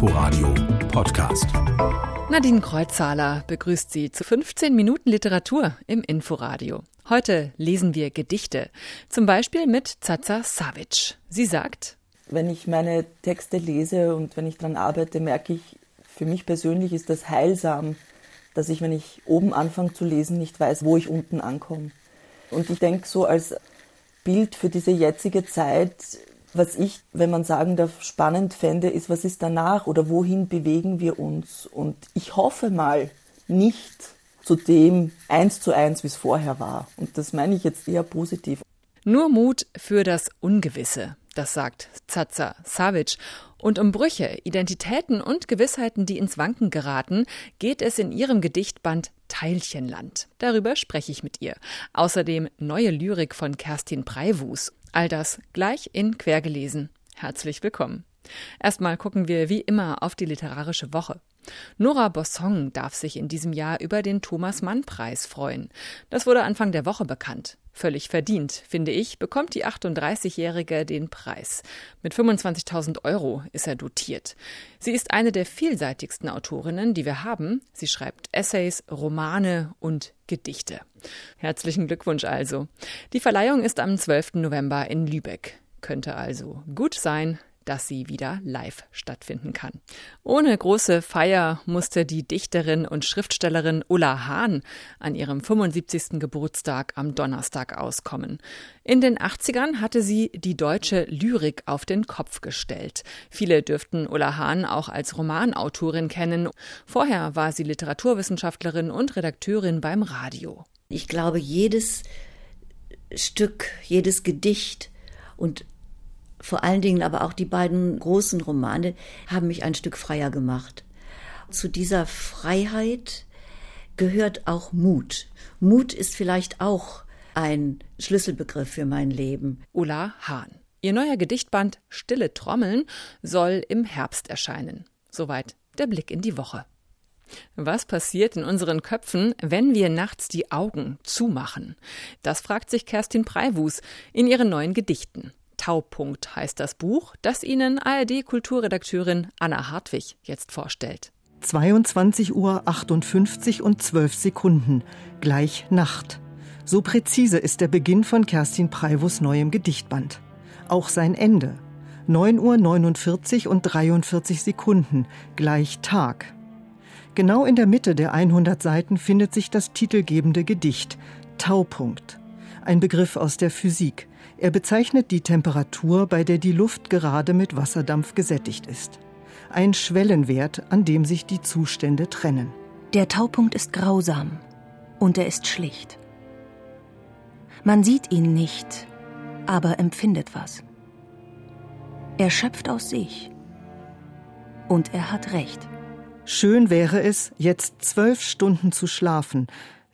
Inforadio Podcast. Nadine Kreuzhaler begrüßt Sie zu 15 Minuten Literatur im Inforadio. Heute lesen wir Gedichte, zum Beispiel mit Zaza Savic. Sie sagt, wenn ich meine Texte lese und wenn ich daran arbeite, merke ich, für mich persönlich ist das heilsam, dass ich, wenn ich oben anfange zu lesen, nicht weiß, wo ich unten ankomme. Und ich denke so als Bild für diese jetzige Zeit, was ich, wenn man sagen darf, spannend fände, ist, was ist danach oder wohin bewegen wir uns? Und ich hoffe mal nicht zu dem eins zu eins, wie es vorher war. Und das meine ich jetzt eher positiv. Nur Mut für das Ungewisse, das sagt Zaza Savic. Und um Brüche, Identitäten und Gewissheiten, die ins Wanken geraten, geht es in ihrem Gedichtband Teilchenland. Darüber spreche ich mit ihr. Außerdem neue Lyrik von Kerstin Preiwus. All das gleich in Quergelesen. Herzlich willkommen. Erstmal gucken wir wie immer auf die literarische Woche. Nora Bossong darf sich in diesem Jahr über den Thomas Mann Preis freuen. Das wurde Anfang der Woche bekannt. Völlig verdient, finde ich, bekommt die 38-Jährige den Preis. Mit 25.000 Euro ist er dotiert. Sie ist eine der vielseitigsten Autorinnen, die wir haben. Sie schreibt Essays, Romane und Gedichte. Herzlichen Glückwunsch also. Die Verleihung ist am 12. November in Lübeck. Könnte also gut sein, dass sie wieder live stattfinden kann. Ohne große Feier musste die Dichterin und Schriftstellerin Ulla Hahn an ihrem 75. Geburtstag am Donnerstag auskommen. In den 80ern hatte sie die deutsche Lyrik auf den Kopf gestellt. Viele dürften Ulla Hahn auch als Romanautorin kennen. Vorher war sie Literaturwissenschaftlerin und Redakteurin beim Radio. Ich glaube, jedes Stück, jedes Gedicht und vor allen Dingen aber auch die beiden großen Romane haben mich ein Stück freier gemacht. Zu dieser Freiheit gehört auch Mut. Mut ist vielleicht auch ein Schlüsselbegriff für mein Leben. Ulla Hahn. Ihr neuer Gedichtband Stille Trommeln soll im Herbst erscheinen. Soweit der Blick in die Woche. Was passiert in unseren Köpfen, wenn wir nachts die Augen zumachen? Das fragt sich Kerstin Preiwus in ihren neuen Gedichten. Taupunkt heißt das Buch, das Ihnen ARD-Kulturredakteurin Anna Hartwig jetzt vorstellt. 22 Uhr 58 und 12 Sekunden, gleich Nacht. So präzise ist der Beginn von Kerstin Preivus neuem Gedichtband. Auch sein Ende. 9 Uhr 49 und 43 Sekunden, gleich Tag. Genau in der Mitte der 100 Seiten findet sich das titelgebende Gedicht Taupunkt. Ein Begriff aus der Physik. Er bezeichnet die Temperatur, bei der die Luft gerade mit Wasserdampf gesättigt ist. Ein Schwellenwert, an dem sich die Zustände trennen. Der Taupunkt ist grausam und er ist schlicht. Man sieht ihn nicht, aber empfindet was. Er schöpft aus sich. Und er hat recht. Schön wäre es, jetzt zwölf Stunden zu schlafen,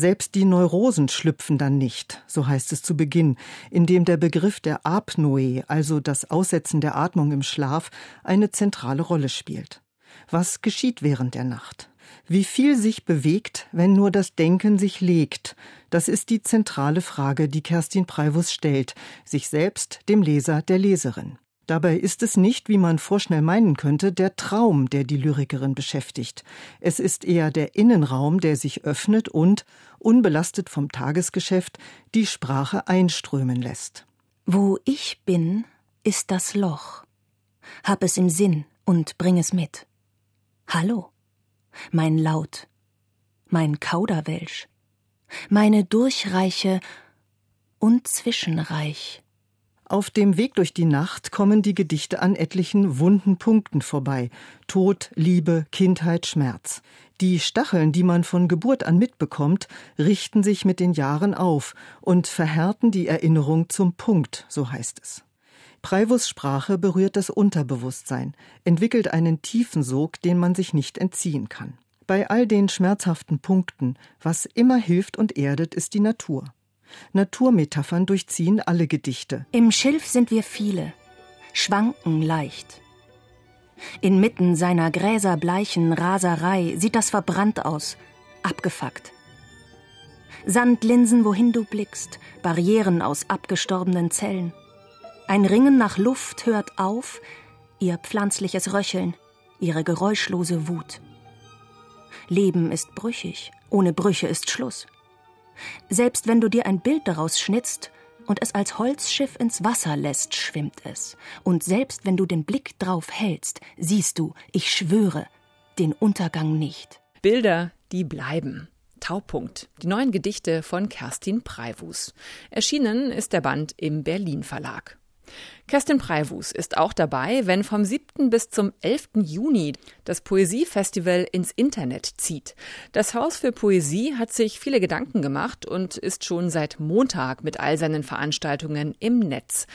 selbst die Neurosen schlüpfen dann nicht, so heißt es zu Beginn, indem der Begriff der Apnoe, also das Aussetzen der Atmung im Schlaf, eine zentrale Rolle spielt. Was geschieht während der Nacht? Wie viel sich bewegt, wenn nur das Denken sich legt? Das ist die zentrale Frage, die Kerstin Preivus stellt, sich selbst, dem Leser, der Leserin. Dabei ist es nicht, wie man vorschnell meinen könnte, der Traum, der die Lyrikerin beschäftigt. Es ist eher der Innenraum, der sich öffnet und, unbelastet vom Tagesgeschäft, die Sprache einströmen lässt. Wo ich bin, ist das Loch. Hab es im Sinn und bring es mit. Hallo, mein Laut, mein Kauderwelsch, meine Durchreiche und Zwischenreich auf dem Weg durch die Nacht kommen die Gedichte an etlichen wunden Punkten vorbei. Tod, Liebe, Kindheit, Schmerz. Die Stacheln, die man von Geburt an mitbekommt, richten sich mit den Jahren auf und verhärten die Erinnerung zum Punkt, so heißt es. Preivus Sprache berührt das Unterbewusstsein, entwickelt einen tiefen Sog, den man sich nicht entziehen kann. Bei all den schmerzhaften Punkten, was immer hilft und erdet, ist die Natur. Naturmetaphern durchziehen alle Gedichte. Im Schilf sind wir viele, schwanken leicht. Inmitten seiner gräserbleichen Raserei sieht das verbrannt aus, abgefuckt. Sandlinsen, wohin du blickst, Barrieren aus abgestorbenen Zellen. Ein Ringen nach Luft hört auf, ihr pflanzliches Röcheln. ihre geräuschlose Wut. Leben ist brüchig, ohne Brüche ist Schluss. Selbst wenn du dir ein Bild daraus schnitzt und es als Holzschiff ins Wasser lässt, schwimmt es. Und selbst wenn du den Blick drauf hältst, siehst du, ich schwöre, den Untergang nicht. Bilder, die bleiben. Taupunkt. Die neuen Gedichte von Kerstin Preiwus. Erschienen ist der Band im Berlin Verlag. Kerstin Preiwus ist auch dabei, wenn vom 7. bis zum 11. Juni das Poesiefestival ins Internet zieht. Das Haus für Poesie hat sich viele Gedanken gemacht und ist schon seit Montag mit all seinen Veranstaltungen im Netz.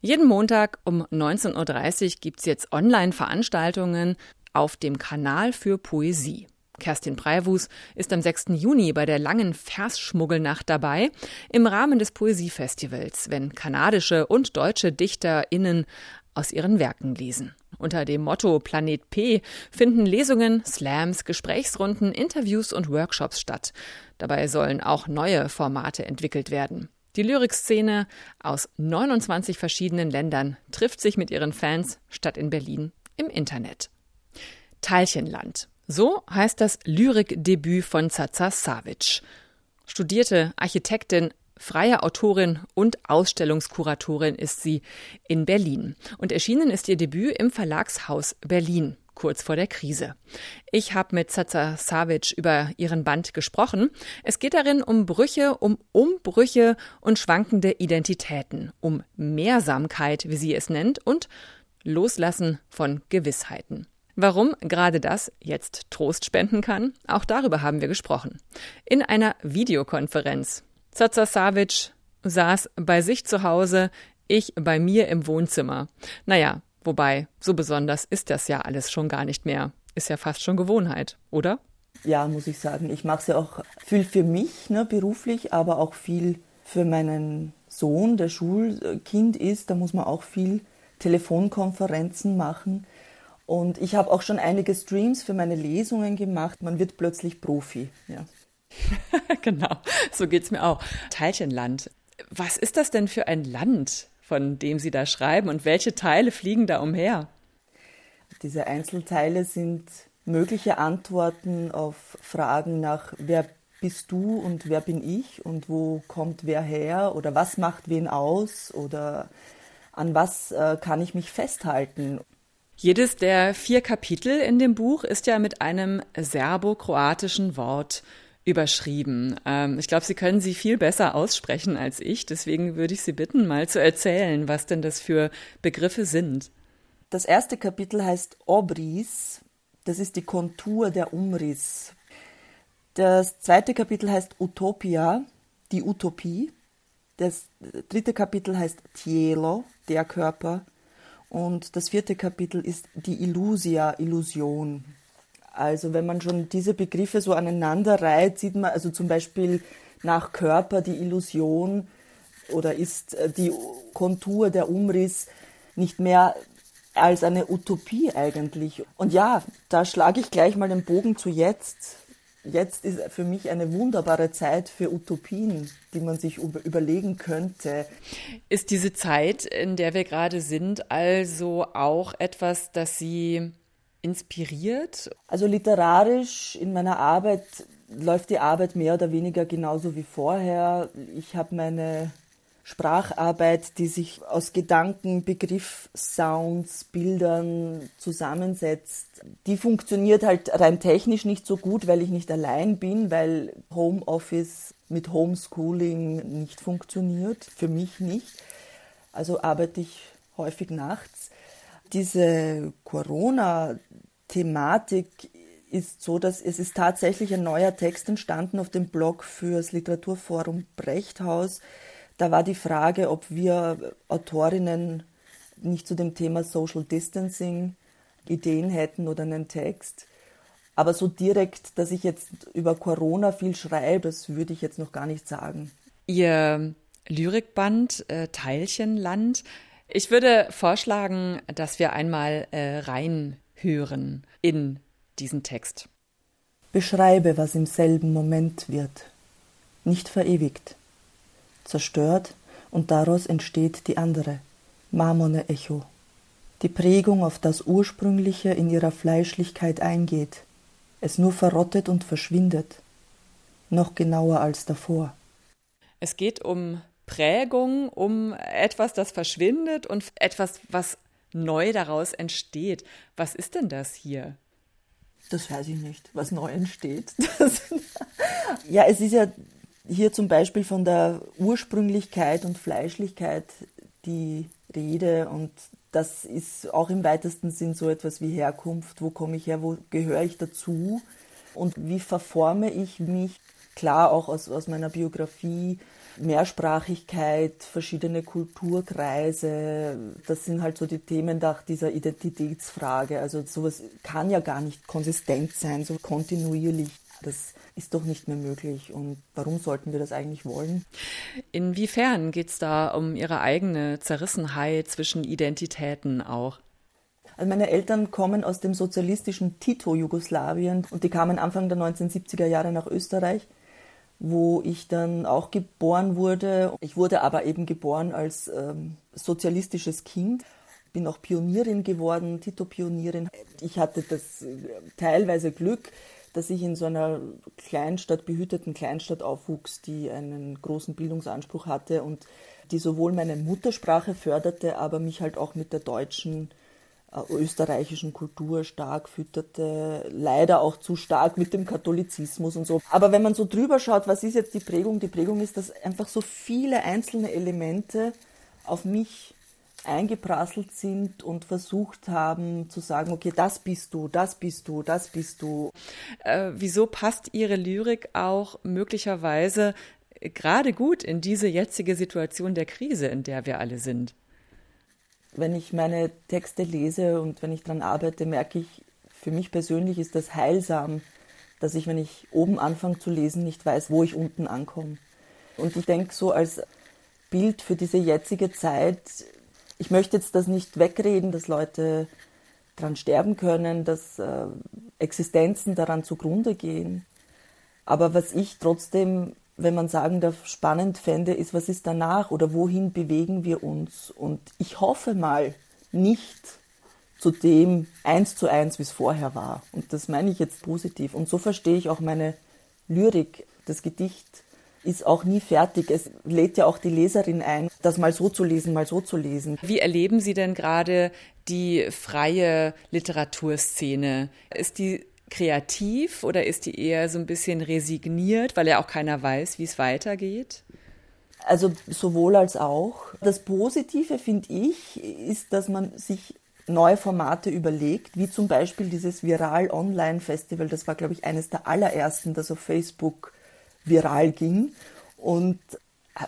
Jeden Montag um 19.30 Uhr gibt es jetzt Online-Veranstaltungen auf dem Kanal für Poesie. Kerstin Preiwus ist am 6. Juni bei der langen Versschmuggelnacht dabei, im Rahmen des Poesiefestivals, wenn kanadische und deutsche DichterInnen aus ihren Werken lesen. Unter dem Motto Planet P finden Lesungen, Slams, Gesprächsrunden, Interviews und Workshops statt. Dabei sollen auch neue Formate entwickelt werden. Die Lyrikszene aus 29 verschiedenen Ländern trifft sich mit ihren Fans statt in Berlin im Internet. Teilchenland. So heißt das Lyrikdebüt von Zaza Savic. Studierte Architektin, freie Autorin und Ausstellungskuratorin ist sie in Berlin. Und erschienen ist ihr Debüt im Verlagshaus Berlin kurz vor der Krise. Ich habe mit Zaza Savic über ihren Band gesprochen. Es geht darin um Brüche, um Umbrüche und schwankende Identitäten, um Mehrsamkeit, wie sie es nennt, und Loslassen von Gewissheiten. Warum gerade das jetzt Trost spenden kann, auch darüber haben wir gesprochen. In einer Videokonferenz. Zaza Savic saß bei sich zu Hause, ich bei mir im Wohnzimmer. Naja, wobei, so besonders ist das ja alles schon gar nicht mehr. Ist ja fast schon Gewohnheit, oder? Ja, muss ich sagen. Ich mache es ja auch viel für mich, ne, beruflich, aber auch viel für meinen Sohn, der Schulkind ist. Da muss man auch viel Telefonkonferenzen machen. Und ich habe auch schon einige Streams für meine Lesungen gemacht. Man wird plötzlich Profi. Ja. genau, so geht es mir auch. Teilchenland. Was ist das denn für ein Land, von dem Sie da schreiben und welche Teile fliegen da umher? Diese Einzelteile sind mögliche Antworten auf Fragen nach, wer bist du und wer bin ich und wo kommt wer her oder was macht wen aus oder an was äh, kann ich mich festhalten. Jedes der vier Kapitel in dem Buch ist ja mit einem serbo-kroatischen Wort überschrieben. Ähm, ich glaube, Sie können sie viel besser aussprechen als ich. Deswegen würde ich Sie bitten, mal zu erzählen, was denn das für Begriffe sind. Das erste Kapitel heißt Obris. Das ist die Kontur, der Umriss. Das zweite Kapitel heißt Utopia, die Utopie. Das dritte Kapitel heißt Tielo, der Körper. Und das vierte Kapitel ist die Illusia, Illusion. Also wenn man schon diese Begriffe so aneinander reiht, sieht man also zum Beispiel nach Körper die Illusion oder ist äh, die Kontur, der Umriss nicht mehr als eine Utopie eigentlich. Und ja, da schlage ich gleich mal den Bogen zu jetzt jetzt ist für mich eine wunderbare Zeit für Utopien, die man sich überlegen könnte. Ist diese Zeit, in der wir gerade sind, also auch etwas, das Sie inspiriert? Also literarisch in meiner Arbeit läuft die Arbeit mehr oder weniger genauso wie vorher. Ich habe meine Spracharbeit, die sich aus Gedanken, Begriff, Sounds, Bildern zusammensetzt. Die funktioniert halt rein technisch nicht so gut, weil ich nicht allein bin, weil Homeoffice mit Homeschooling nicht funktioniert, für mich nicht. Also arbeite ich häufig nachts. Diese Corona-Thematik ist so, dass es ist tatsächlich ein neuer Text entstanden auf dem Blog fürs Literaturforum Brechthaus da war die Frage, ob wir Autorinnen nicht zu dem Thema Social Distancing Ideen hätten oder einen Text. Aber so direkt, dass ich jetzt über Corona viel schreibe, das würde ich jetzt noch gar nicht sagen. Ihr Lyrikband äh, Teilchenland. Ich würde vorschlagen, dass wir einmal äh, reinhören in diesen Text. Beschreibe, was im selben Moment wird, nicht verewigt zerstört und daraus entsteht die andere, marmorne Echo. die Prägung auf das Ursprüngliche in ihrer Fleischlichkeit eingeht, es nur verrottet und verschwindet, noch genauer als davor. Es geht um Prägung, um etwas, das verschwindet und etwas, was neu daraus entsteht. Was ist denn das hier? Das weiß ich nicht, was neu entsteht. Das, ja, es ist ja hier zum Beispiel von der Ursprünglichkeit und Fleischlichkeit die Rede und das ist auch im weitesten Sinn so etwas wie Herkunft. Wo komme ich her? Wo gehöre ich dazu? Und wie verforme ich mich? Klar, auch aus, aus meiner Biografie. Mehrsprachigkeit, verschiedene Kulturkreise, das sind halt so die Themen nach dieser Identitätsfrage. Also sowas kann ja gar nicht konsistent sein, so kontinuierlich. Das ist doch nicht mehr möglich. Und warum sollten wir das eigentlich wollen? Inwiefern geht es da um Ihre eigene Zerrissenheit zwischen Identitäten auch? Also meine Eltern kommen aus dem sozialistischen Tito-Jugoslawien und die kamen Anfang der 1970er Jahre nach Österreich, wo ich dann auch geboren wurde. Ich wurde aber eben geboren als ähm, sozialistisches Kind bin auch Pionierin geworden, Tito-Pionierin. Ich hatte das äh, teilweise Glück, dass ich in so einer Kleinstadt, behüteten Kleinstadt aufwuchs, die einen großen Bildungsanspruch hatte und die sowohl meine Muttersprache förderte, aber mich halt auch mit der deutschen, äh, österreichischen Kultur stark fütterte, leider auch zu stark mit dem Katholizismus und so. Aber wenn man so drüber schaut, was ist jetzt die Prägung? Die Prägung ist, dass einfach so viele einzelne Elemente auf mich eingeprasselt sind und versucht haben zu sagen, okay, das bist du, das bist du, das bist du. Äh, wieso passt Ihre Lyrik auch möglicherweise gerade gut in diese jetzige Situation der Krise, in der wir alle sind? Wenn ich meine Texte lese und wenn ich daran arbeite, merke ich, für mich persönlich ist das heilsam, dass ich, wenn ich oben anfange zu lesen, nicht weiß, wo ich unten ankomme. Und ich denke so als Bild für diese jetzige Zeit, ich möchte jetzt das nicht wegreden, dass Leute daran sterben können, dass äh, Existenzen daran zugrunde gehen. Aber was ich trotzdem, wenn man sagen darf, spannend fände, ist, was ist danach oder wohin bewegen wir uns? Und ich hoffe mal nicht zu dem eins zu eins, wie es vorher war. Und das meine ich jetzt positiv. Und so verstehe ich auch meine Lyrik, das Gedicht ist auch nie fertig. Es lädt ja auch die Leserin ein, das mal so zu lesen, mal so zu lesen. Wie erleben Sie denn gerade die freie Literaturszene? Ist die kreativ oder ist die eher so ein bisschen resigniert, weil ja auch keiner weiß, wie es weitergeht? Also sowohl als auch. Das Positive, finde ich, ist, dass man sich neue Formate überlegt, wie zum Beispiel dieses Viral Online Festival. Das war, glaube ich, eines der allerersten, das auf Facebook viral ging und,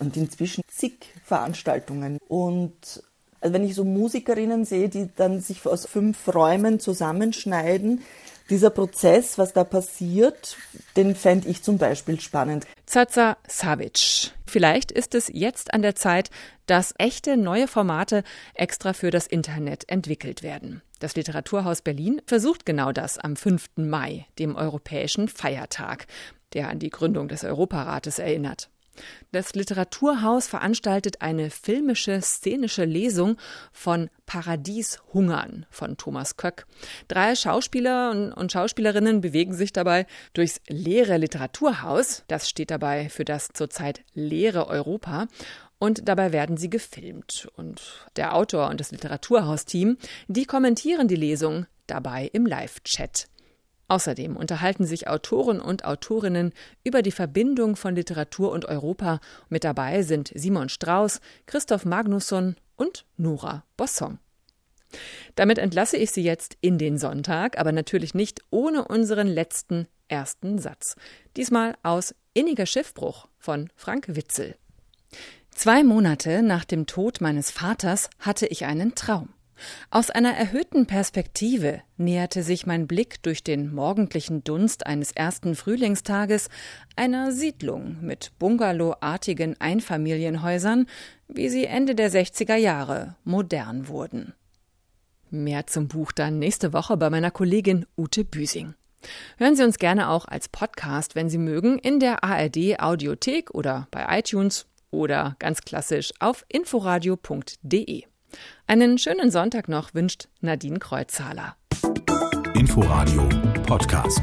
und inzwischen zig Veranstaltungen. Und also wenn ich so Musikerinnen sehe, die dann sich aus fünf Räumen zusammenschneiden, dieser Prozess, was da passiert, den fände ich zum Beispiel spannend. Zaza Savic. Vielleicht ist es jetzt an der Zeit, dass echte neue Formate extra für das Internet entwickelt werden. Das Literaturhaus Berlin versucht genau das am 5. Mai, dem europäischen Feiertag der an die Gründung des Europarates erinnert. Das Literaturhaus veranstaltet eine filmische, szenische Lesung von Paradieshungern von Thomas Köck. Drei Schauspieler und Schauspielerinnen bewegen sich dabei durchs leere Literaturhaus. Das steht dabei für das zurzeit leere Europa. Und dabei werden sie gefilmt. Und der Autor und das Literaturhausteam, die kommentieren die Lesung dabei im Live-Chat. Außerdem unterhalten sich Autoren und Autorinnen über die Verbindung von Literatur und Europa. Mit dabei sind Simon Strauß, Christoph Magnusson und Nora Bosson. Damit entlasse ich Sie jetzt in den Sonntag, aber natürlich nicht ohne unseren letzten ersten Satz. Diesmal aus Inniger Schiffbruch von Frank Witzel. Zwei Monate nach dem Tod meines Vaters hatte ich einen Traum. Aus einer erhöhten Perspektive näherte sich mein Blick durch den morgendlichen Dunst eines ersten Frühlingstages einer Siedlung mit bungalowartigen Einfamilienhäusern, wie sie Ende der 60er Jahre modern wurden. Mehr zum Buch dann nächste Woche bei meiner Kollegin Ute Büsing. Hören Sie uns gerne auch als Podcast, wenn Sie mögen, in der ARD Audiothek oder bei iTunes oder ganz klassisch auf inforadio.de. Einen schönen Sonntag noch wünscht Nadine Kreuzhaler. Inforadio Podcast.